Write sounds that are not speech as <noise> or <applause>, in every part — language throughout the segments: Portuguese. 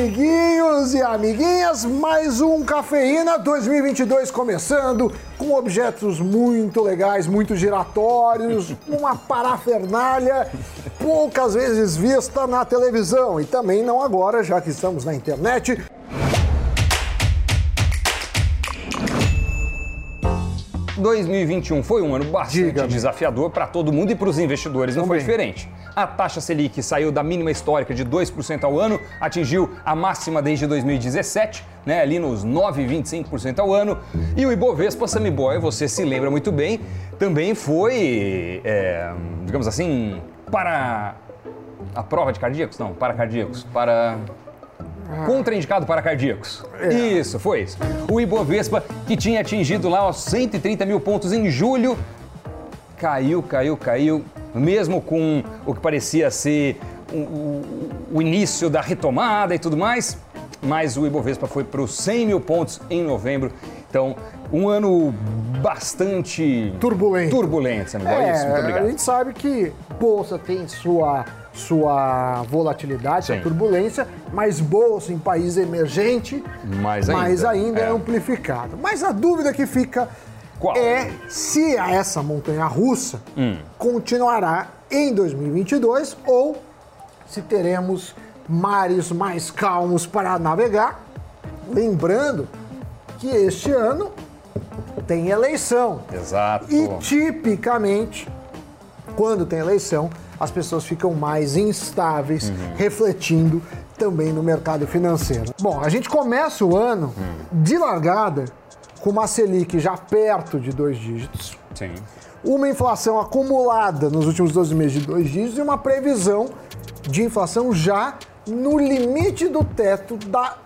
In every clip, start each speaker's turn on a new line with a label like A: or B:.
A: amiguinhos e amiguinhas, mais um Cafeína 2022 começando com objetos muito legais, muito giratórios, <laughs> uma parafernália poucas vezes vista na televisão e também não agora, já que estamos na internet.
B: 2021 foi um ano bastante desafiador para todo mundo e para os investidores não Também. foi diferente. A taxa Selic saiu da mínima histórica de 2% ao ano, atingiu a máxima desde 2017, né, ali nos 9,25% ao ano. E o Ibovespa, Sammy Boy, você se lembra muito bem, também foi, é, digamos assim, para a prova de cardíacos? Não, para cardíacos, para Contraindicado para cardíacos. É. Isso, foi isso. O Ibovespa, que tinha atingido lá os 130 mil pontos em julho, caiu, caiu, caiu, mesmo com o que parecia ser o, o, o início da retomada e tudo mais. Mas o Ibovespa foi para os 100 mil pontos em novembro. Então, um ano bastante
A: turbulento.
B: Turbulento, Samuel.
A: É, isso, muito obrigado. A gente sabe que bolsa tem sua sua volatilidade, Sim. sua turbulência, mas bolsa em país emergente, mais ainda, mais ainda é. é amplificado. Mas a dúvida que fica Qual? é se essa montanha russa hum. continuará em 2022 ou se teremos mares mais calmos para navegar. Lembrando que este ano tem eleição.
B: Exato.
A: E tipicamente, quando tem eleição, as pessoas ficam mais instáveis, uhum. refletindo também no mercado financeiro. Bom, a gente começa o ano uhum. de largada com uma Selic já perto de dois dígitos.
B: Sim.
A: Uma inflação acumulada nos últimos 12 meses de dois dígitos e uma previsão de inflação já no limite do teto da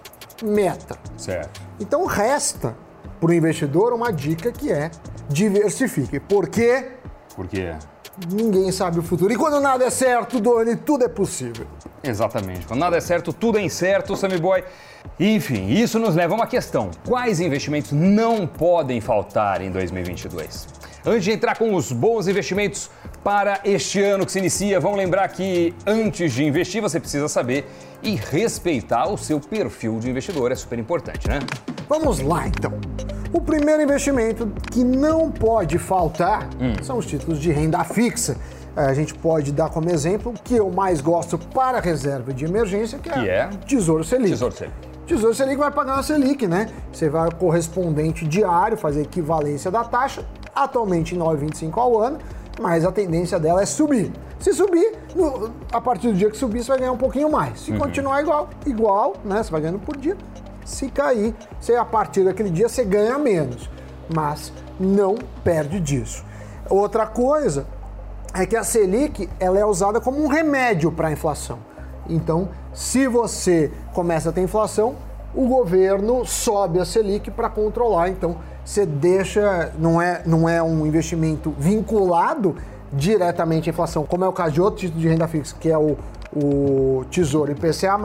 A: meta.
B: Certo.
A: Então resta para o investidor uma dica que é diversifique. Por quê?
B: Por quê?
A: Ninguém sabe o futuro. E quando nada é certo, Doni, tudo é possível.
B: Exatamente. Quando nada é certo, tudo é incerto, Sammy Boy. Enfim, isso nos leva a uma questão: quais investimentos não podem faltar em 2022? Antes de entrar com os bons investimentos para este ano que se inicia, vamos lembrar que antes de investir você precisa saber e respeitar o seu perfil de investidor, é super importante, né?
A: Vamos lá então. O primeiro investimento que não pode faltar hum. são os títulos de renda fixa. É, a gente pode dar como exemplo o que eu mais gosto para reserva de emergência, que, é que é, é Tesouro Selic.
B: Tesouro Selic.
A: Tesouro Selic vai pagar uma Selic, né? Você vai correspondente diário, fazer equivalência da taxa, atualmente em 9,25 ao ano, mas a tendência dela é subir. Se subir, no, a partir do dia que subir, você vai ganhar um pouquinho mais. Se uhum. continuar igual, igual, né? Você vai ganhando por dia. Se cair, você, a partir daquele dia você ganha menos, mas não perde disso. Outra coisa é que a Selic ela é usada como um remédio para a inflação. Então, se você começa a ter inflação, o governo sobe a Selic para controlar. Então, você deixa, não é, não é um investimento vinculado diretamente à inflação, como é o caso de outro título de renda fixa, que é o, o Tesouro IPCA+,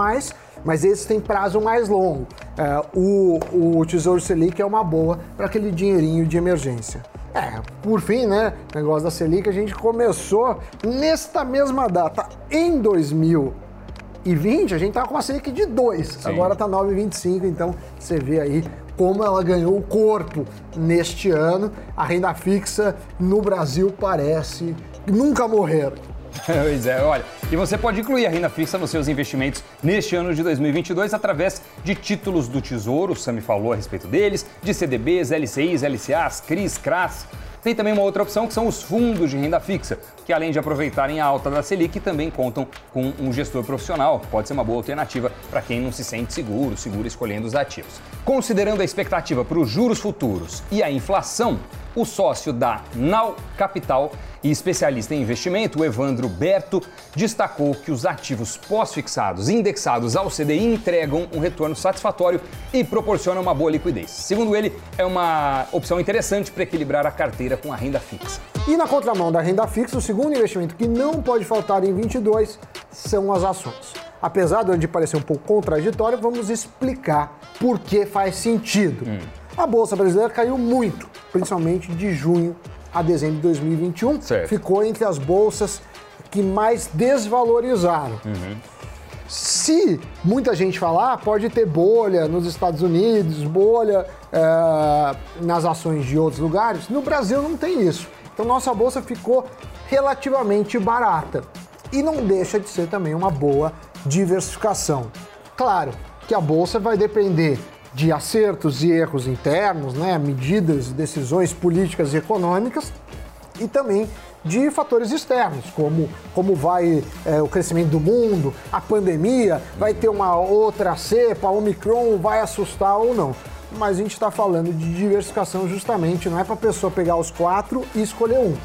A: mas esse tem prazo mais longo. É, o, o Tesouro Selic é uma boa para aquele dinheirinho de emergência. É, por fim, né, negócio da Selic, a gente começou nesta mesma data, em 2020, a gente tava com uma Selic de 2, agora tá 9,25, então você vê aí como ela ganhou o corpo neste ano. A renda fixa no Brasil parece nunca morrer. <laughs>
B: pois é, olha, e você pode incluir a renda fixa nos seus investimentos neste ano de 2022 através de títulos do Tesouro, o Sami falou a respeito deles, de CDBs, LCIs, LCAs, CRIs, CRAS. Tem também uma outra opção que são os fundos de renda fixa, que além de aproveitarem a alta da Selic, também contam com um gestor profissional, pode ser uma boa alternativa para quem não se sente seguro, seguro escolhendo os ativos. Considerando a expectativa para os juros futuros e a inflação, o sócio da Nau Capital e especialista em investimento, Evandro Berto, destacou que os ativos pós-fixados indexados ao CDI entregam um retorno satisfatório e proporcionam uma boa liquidez. Segundo ele, é uma opção interessante para equilibrar a carteira com a renda fixa.
A: E na contramão da renda fixa, o segundo investimento que não pode faltar em 22 são as ações. Apesar de parecer um pouco contraditório, vamos explicar por que faz sentido. Hum. A bolsa brasileira caiu muito, principalmente de junho a dezembro de 2021.
B: Certo.
A: Ficou entre as bolsas que mais desvalorizaram.
B: Uhum.
A: Se muita gente falar, pode ter bolha nos Estados Unidos, bolha é, nas ações de outros lugares. No Brasil não tem isso. Então nossa bolsa ficou relativamente barata. E não deixa de ser também uma boa diversificação. Claro que a bolsa vai depender de acertos e erros internos, né, medidas, decisões políticas e econômicas e também de fatores externos, como como vai é, o crescimento do mundo, a pandemia, vai ter uma outra cepa, a Omicron vai assustar ou não. Mas a gente está falando de diversificação justamente, não é para a pessoa pegar os quatro e escolher um.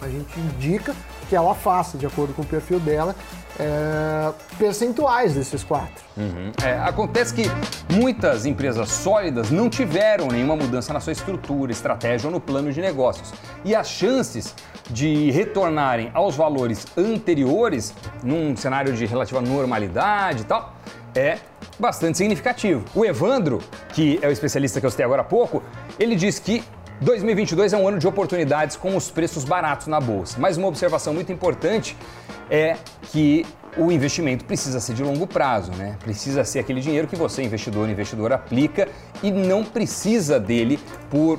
A: A gente indica que ela faça, de acordo com o perfil dela, é, percentuais desses quatro.
B: Uhum. É, acontece que muitas empresas sólidas não tiveram nenhuma mudança na sua estrutura, estratégia ou no plano de negócios. E as chances de retornarem aos valores anteriores, num cenário de relativa normalidade e tal, é bastante significativo. O Evandro, que é o especialista que eu citei agora há pouco, ele diz que 2022 é um ano de oportunidades com os preços baratos na bolsa. Mas uma observação muito importante é que o investimento precisa ser de longo prazo, né? Precisa ser aquele dinheiro que você, investidor, investidor, aplica e não precisa dele por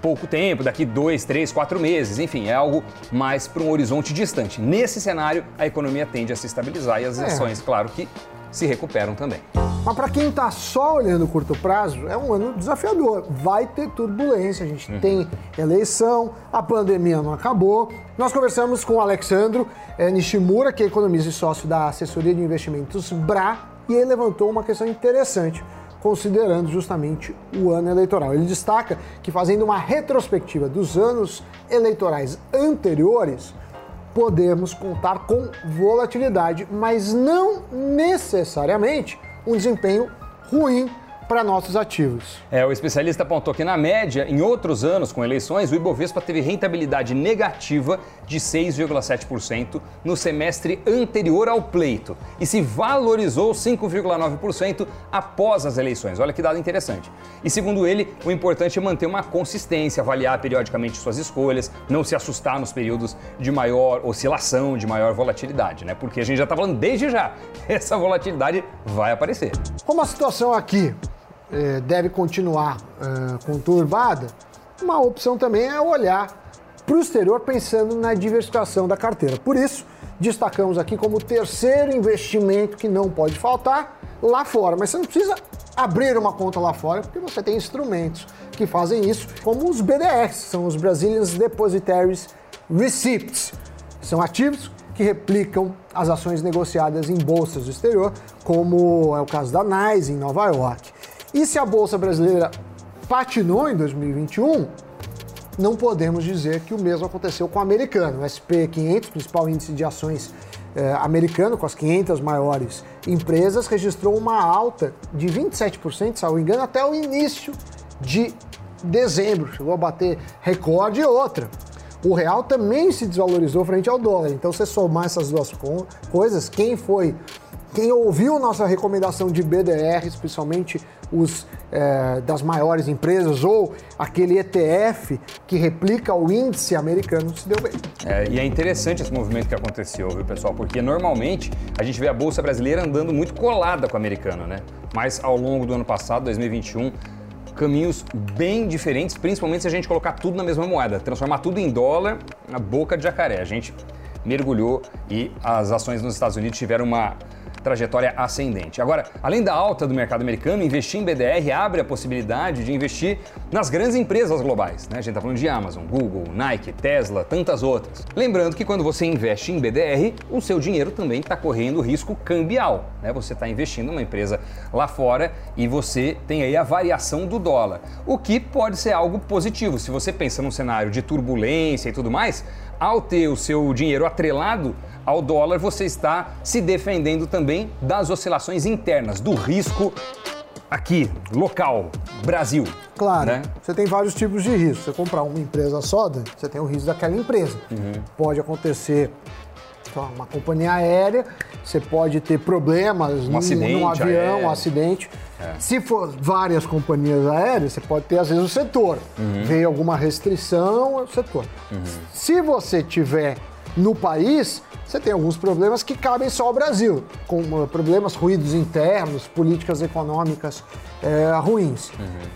B: pouco tempo, daqui dois, três, quatro meses, enfim, é algo mais para um horizonte distante. Nesse cenário, a economia tende a se estabilizar e as é. ações, claro que se recuperam também.
A: Mas para quem está só olhando curto prazo, é um ano desafiador. Vai ter turbulência, a gente uhum. tem eleição, a pandemia não acabou. Nós conversamos com o Alexandro é, Nishimura, que é economista e sócio da assessoria de investimentos BRA, e ele levantou uma questão interessante considerando justamente o ano eleitoral. Ele destaca que, fazendo uma retrospectiva dos anos eleitorais anteriores, podemos contar com volatilidade, mas não necessariamente um desempenho ruim para nossos ativos.
B: É, o especialista apontou que, na média, em outros anos com eleições, o Ibovespa teve rentabilidade negativa de 6,7% no semestre anterior ao pleito e se valorizou 5,9% após as eleições. Olha que dado interessante. E segundo ele, o importante é manter uma consistência, avaliar periodicamente suas escolhas, não se assustar nos períodos de maior oscilação, de maior volatilidade, né? Porque a gente já está falando desde já, <laughs> essa volatilidade vai aparecer.
A: Como a situação aqui é, deve continuar é, conturbada, uma opção também é olhar para o exterior pensando na diversificação da carteira. Por isso, destacamos aqui como terceiro investimento que não pode faltar lá fora. Mas você não precisa abrir uma conta lá fora, porque você tem instrumentos que fazem isso, como os BDRs, são os Brazilian Depositaries Receipts. São ativos que replicam as ações negociadas em bolsas do exterior, como é o caso da NYSE em Nova York. E se a bolsa brasileira patinou em 2021, não podemos dizer que o mesmo aconteceu com o americano. O SP500, principal índice de ações eh, americano, com as 500 maiores empresas, registrou uma alta de 27%, se não me engano, até o início de dezembro. Chegou a bater recorde e outra. O real também se desvalorizou frente ao dólar. Então, se somar essas duas coisas, quem foi quem ouviu nossa recomendação de BDR, especialmente os é, das maiores empresas ou aquele ETF que replica o índice americano, se deu bem.
B: É, e é interessante esse movimento que aconteceu, viu, pessoal? Porque normalmente a gente vê a bolsa brasileira andando muito colada com a americana, né? Mas ao longo do ano passado, 2021, caminhos bem diferentes, principalmente se a gente colocar tudo na mesma moeda, transformar tudo em dólar, na boca de jacaré. A gente mergulhou e as ações nos Estados Unidos tiveram uma trajetória ascendente. Agora, além da alta do mercado americano, investir em BDR abre a possibilidade de investir nas grandes empresas globais. Né? A gente está falando de Amazon, Google, Nike, Tesla, tantas outras. Lembrando que quando você investe em BDR, o seu dinheiro também está correndo risco cambial. Né? Você está investindo numa empresa lá fora e você tem aí a variação do dólar, o que pode ser algo positivo. Se você pensa num cenário de turbulência e tudo mais, ao ter o seu dinheiro atrelado ao dólar, você está se defendendo também das oscilações internas, do risco aqui, local, Brasil.
A: Claro, né? você tem vários tipos de risco. Você comprar uma empresa só, você tem o risco daquela empresa. Uhum. Pode acontecer uma companhia aérea, você pode ter problemas um num, acidente, num avião, um acidente. É. Se for várias companhias aéreas, você pode ter, às vezes, o setor. Uhum. Veio alguma restrição, é o setor. Uhum. Se você tiver no país, você tem alguns problemas que cabem só ao Brasil, com uh, problemas, ruídos internos, políticas econômicas é, ruins. Uhum.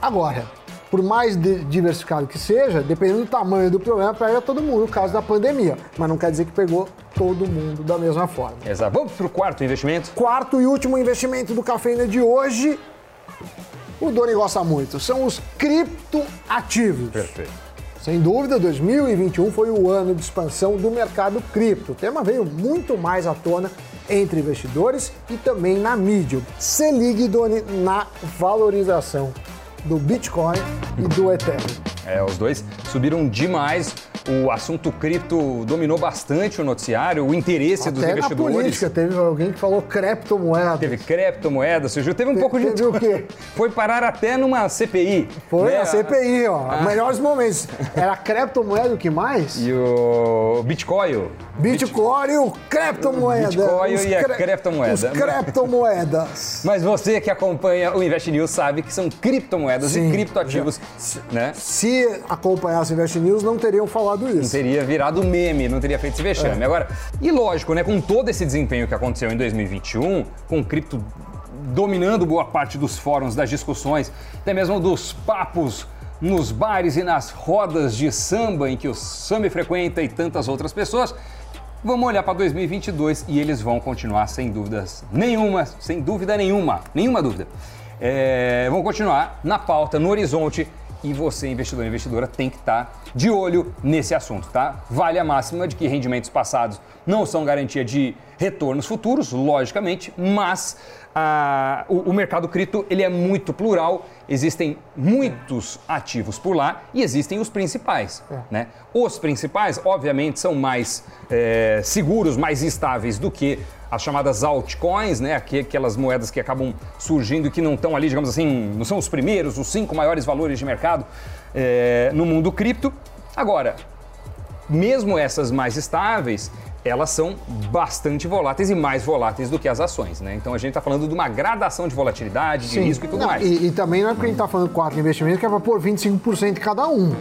A: Agora, por mais diversificado que seja, dependendo do tamanho do problema, pega todo mundo, no caso da pandemia. Mas não quer dizer que pegou todo mundo da mesma forma.
B: Exato. Vamos para o quarto investimento?
A: Quarto e último investimento do Cafeína de hoje, o Doni gosta muito, são os criptoativos.
B: Perfeito.
A: Sem dúvida, 2021 foi o ano de expansão do mercado cripto. O tema veio muito mais à tona entre investidores e também na mídia. Se ligue, Doni, na valorização do Bitcoin e do Ethereum.
B: É, os dois subiram demais. O assunto cripto dominou bastante o noticiário, o interesse
A: Até
B: dos investidores.
A: Na política, teve alguém que falou criptomoeda.
B: Teve criptomoeda, surgiu. Teve um Te, pouco de.
A: Teve o quê? <laughs>
B: Foi parar até numa CPI.
A: Foi né? a CPI, ó. Ah. Melhores momentos. Era criptomoeda o que mais?
B: E o Bitcoin.
A: Bitcoin e o criptomoeda.
B: Bitcoin e a criptomoeda. Os
A: criptomoedas.
B: Mas você que acompanha o Invest News sabe que são criptomoedas Sim, e criptoativos,
A: já,
B: né?
A: Se acompanhasse o Invest News, não teriam falado isso.
B: Não teria virado meme, não teria feito esse vexame. É. Agora, e lógico, né, com todo esse desempenho que aconteceu em 2021, com cripto dominando boa parte dos fóruns, das discussões, até mesmo dos papos nos bares e nas rodas de samba em que o samba frequenta e tantas outras pessoas, Vamos olhar para 2022 e eles vão continuar sem dúvidas nenhuma, sem dúvida nenhuma, nenhuma dúvida. É, vão continuar na pauta, no horizonte e você, investidor e investidora, tem que estar tá de olho nesse assunto, tá? Vale a máxima de que rendimentos passados não são garantia de retornos futuros, logicamente, mas ah, o, o, mercado cripto ele é muito plural, existem muitos ativos por lá e existem os principais. É. Né? Os principais, obviamente, são mais é, seguros, mais estáveis do que as chamadas altcoins, né? aquelas moedas que acabam surgindo e que não estão ali, digamos assim, não são os primeiros, os cinco maiores valores de mercado é, no mundo cripto. Agora, mesmo essas mais estáveis, elas são bastante voláteis e mais voláteis do que as ações, né? Então a gente está falando de uma gradação de volatilidade, de Sim. risco e tudo
A: não,
B: mais.
A: E, e, também não é porque a gente está falando quatro investimentos que é para pôr 25% de cada um. Uhum.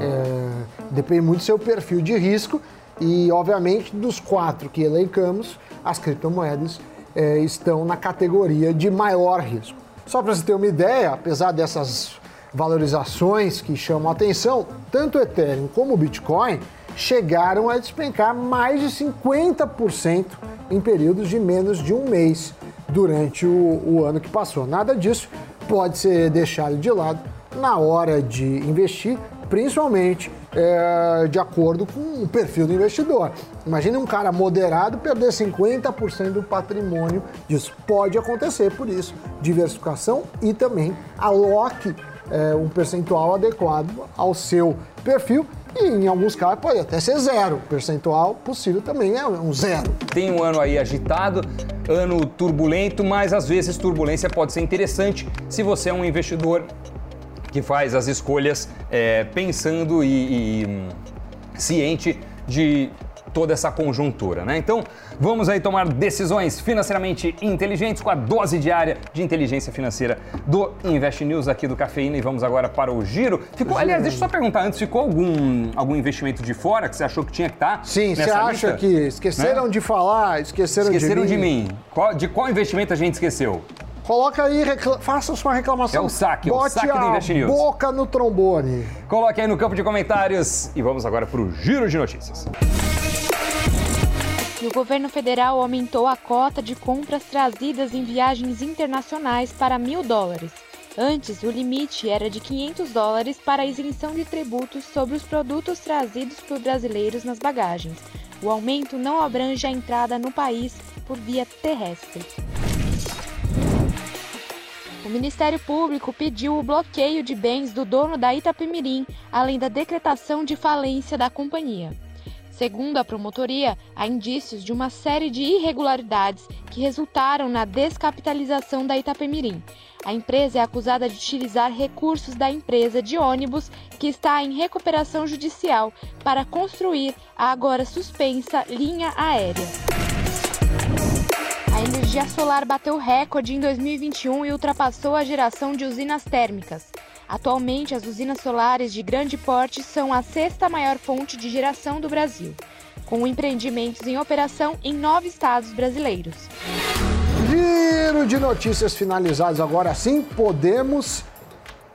A: É, depende muito do seu perfil de risco e, obviamente, dos quatro que elencamos, as criptomoedas é, estão na categoria de maior risco. Só para você ter uma ideia, apesar dessas valorizações que chamam a atenção, tanto o Ethereum como o Bitcoin chegaram a despencar mais de 50% em períodos de menos de um mês durante o, o ano que passou. Nada disso pode ser deixado de lado na hora de investir, principalmente é, de acordo com o perfil do investidor. Imagine um cara moderado perder 50% do patrimônio disso. Pode acontecer, por isso, diversificação e também aloque é, um percentual adequado ao seu perfil e em alguns casos pode até ser zero. Percentual possível também é um zero.
B: Tem um ano aí agitado, ano turbulento, mas às vezes turbulência pode ser interessante se você é um investidor que faz as escolhas é, pensando e, e hum, ciente de toda essa conjuntura, né? Então, vamos aí tomar decisões financeiramente inteligentes com a dose diária de inteligência financeira do Invest News aqui do Cafeína e vamos agora para o giro. Ficou, aliás, deixa eu só perguntar antes, ficou algum, algum investimento de fora que você achou que tinha que estar? Tá
A: Sim, você acha lista? que esqueceram né? de falar, esqueceram,
B: esqueceram
A: de
B: mim? de mim. Qual, de qual investimento a gente esqueceu?
A: Coloca aí, recla... faça sua reclamação.
B: É o saque,
A: Bote
B: o saque do Invest News.
A: boca no trombone.
B: Coloque aí no campo de comentários e vamos agora para o giro de notícias
C: o governo federal aumentou a cota de compras trazidas em viagens internacionais para mil dólares. Antes, o limite era de 500 dólares para a isenção de tributos sobre os produtos trazidos por brasileiros nas bagagens. O aumento não abrange a entrada no país por via terrestre. O Ministério Público pediu o bloqueio de bens do dono da Itapemirim, além da decretação de falência da companhia. Segundo a promotoria, há indícios de uma série de irregularidades que resultaram na descapitalização da Itapemirim. A empresa é acusada de utilizar recursos da empresa de ônibus que está em recuperação judicial para construir a agora suspensa linha aérea. Energia solar bateu recorde em 2021 e ultrapassou a geração de usinas térmicas. Atualmente, as usinas solares de grande porte são a sexta maior fonte de geração do Brasil. com empreendimentos em operação em nove estados brasileiros.
A: Giro de notícias finalizados. Agora sim, podemos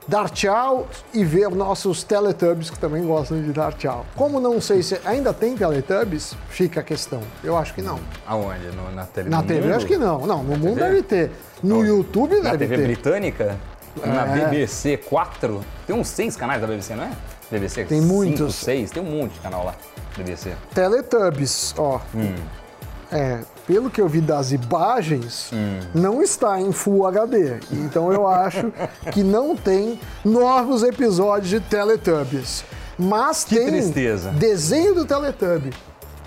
A: dar tchau e ver nossos Teletubbies que também gostam de dar tchau. Como não sei se ainda tem Teletubbies, fica a questão. Eu acho que não.
B: Aonde? No, na TV?
A: Na TV mundo? acho que não. Não, no na mundo TV? deve ter. No? YouTube deve
B: ter. Na TV britânica? É. Na BBC 4? Tem uns seis canais da BBC, não é? BBC
A: Tem muitos.
B: seis, tem um monte de canal lá. BBC.
A: Teletubbies, ó. Hum. É, pelo que eu vi das imagens, hum. não está em Full HD. Então eu acho <laughs> que não tem novos episódios de Teletubbies. Mas
B: que
A: tem
B: tristeza.
A: desenho do Teletubby,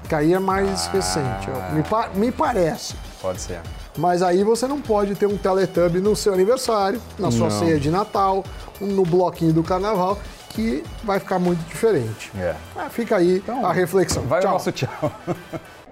A: que aí é mais ah. recente. Me, pa me parece.
B: Pode ser.
A: Mas aí você não pode ter um Teletubby no seu aniversário, na sua não. ceia de Natal, no bloquinho do carnaval, que vai ficar muito diferente.
B: É.
A: Ah, fica aí então, a reflexão.
B: Vai tchau. o nosso tchau. <laughs>